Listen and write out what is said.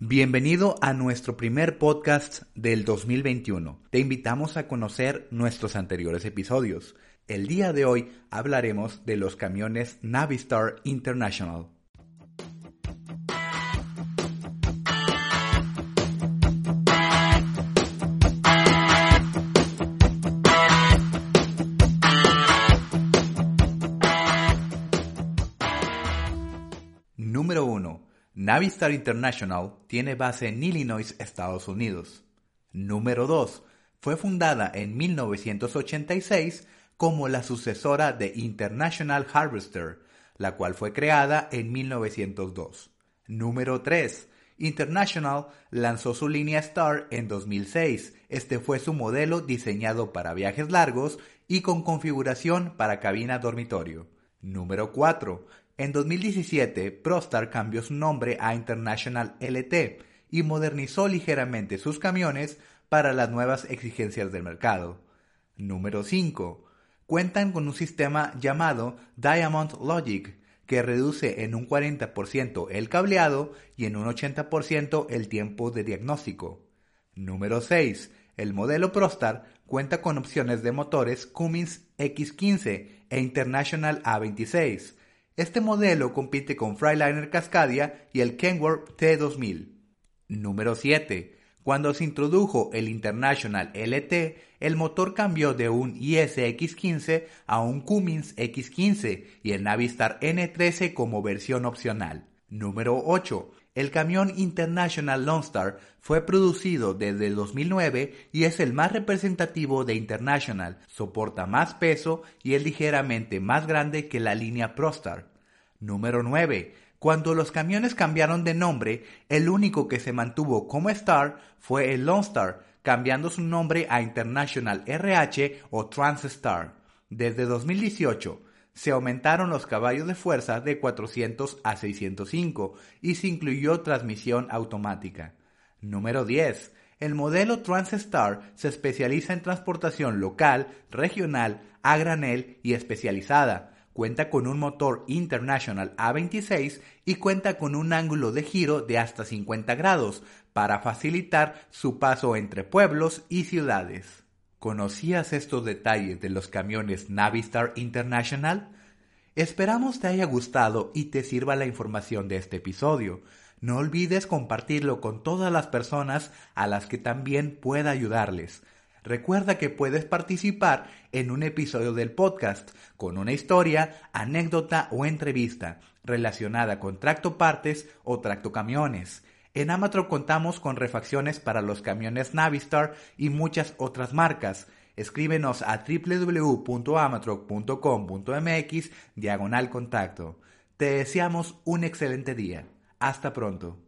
Bienvenido a nuestro primer podcast del 2021. Te invitamos a conocer nuestros anteriores episodios. El día de hoy hablaremos de los camiones Navistar International. Número 1. Navistar International tiene base en Illinois, Estados Unidos. Número 2. Fue fundada en 1986 como la sucesora de International Harvester, la cual fue creada en 1902. Número 3. International lanzó su línea Star en 2006. Este fue su modelo diseñado para viajes largos y con configuración para cabina dormitorio. Número 4. En 2017, Prostar cambió su nombre a International LT y modernizó ligeramente sus camiones para las nuevas exigencias del mercado. Número 5. Cuentan con un sistema llamado Diamond Logic, que reduce en un 40% el cableado y en un 80% el tiempo de diagnóstico. Número 6. El modelo Prostar cuenta con opciones de motores Cummins X15 e International A26, este modelo compite con Freightliner Cascadia y el Kenworth T2000. Número 7. Cuando se introdujo el International LT, el motor cambió de un ISX15 a un Cummins X15 y el Navistar N13 como versión opcional. Número 8. El camión International Lone Star fue producido desde 2009 y es el más representativo de International, soporta más peso y es ligeramente más grande que la línea ProStar. Número 9. Cuando los camiones cambiaron de nombre, el único que se mantuvo como Star fue el Lone Star, cambiando su nombre a International RH o TransStar. Desde 2018, se aumentaron los caballos de fuerza de 400 a 605 y se incluyó transmisión automática. Número 10. El modelo TransStar se especializa en transportación local, regional, a granel y especializada. Cuenta con un motor International A26 y cuenta con un ángulo de giro de hasta 50 grados para facilitar su paso entre pueblos y ciudades. ¿Conocías estos detalles de los camiones Navistar International? Esperamos te haya gustado y te sirva la información de este episodio. No olvides compartirlo con todas las personas a las que también pueda ayudarles. Recuerda que puedes participar en un episodio del podcast con una historia, anécdota o entrevista relacionada con tracto partes o tracto camiones. En Amatro contamos con refacciones para los camiones Navistar y muchas otras marcas. Escríbenos a www.amatroc.com.mx diagonal contacto. Te deseamos un excelente día. Hasta pronto.